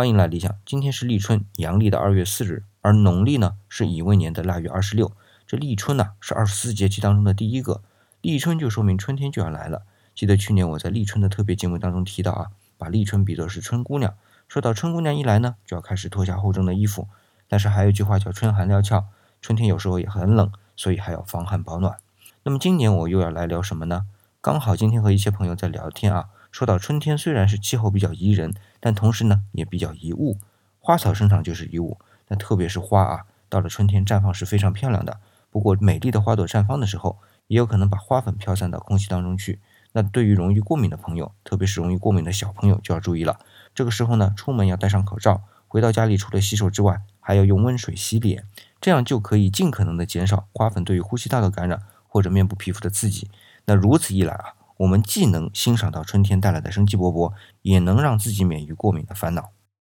欢迎来理想。今天是立春，阳历的二月四日，而农历呢是乙未年的腊月二十六。这立春呢是二十四节气当中的第一个，立春就说明春天就要来了。记得去年我在立春的特别节目当中提到啊，把立春比作是春姑娘，说到春姑娘一来呢，就要开始脱下厚重的衣服。但是还有一句话叫春寒料峭，春天有时候也很冷，所以还要防寒保暖。那么今年我又要来聊什么呢？刚好今天和一些朋友在聊天啊。说到春天，虽然是气候比较宜人，但同时呢也比较宜物。花草生长就是宜物，那特别是花啊，到了春天绽放是非常漂亮的。不过美丽的花朵绽放的时候，也有可能把花粉飘散到空气当中去。那对于容易过敏的朋友，特别是容易过敏的小朋友就要注意了。这个时候呢，出门要戴上口罩，回到家里除了洗手之外，还要用温水洗脸，这样就可以尽可能的减少花粉对于呼吸道的感染或者面部皮肤的刺激。那如此一来啊。我们既能欣赏到春天带来的生机勃勃，也能让自己免于过敏的烦恼。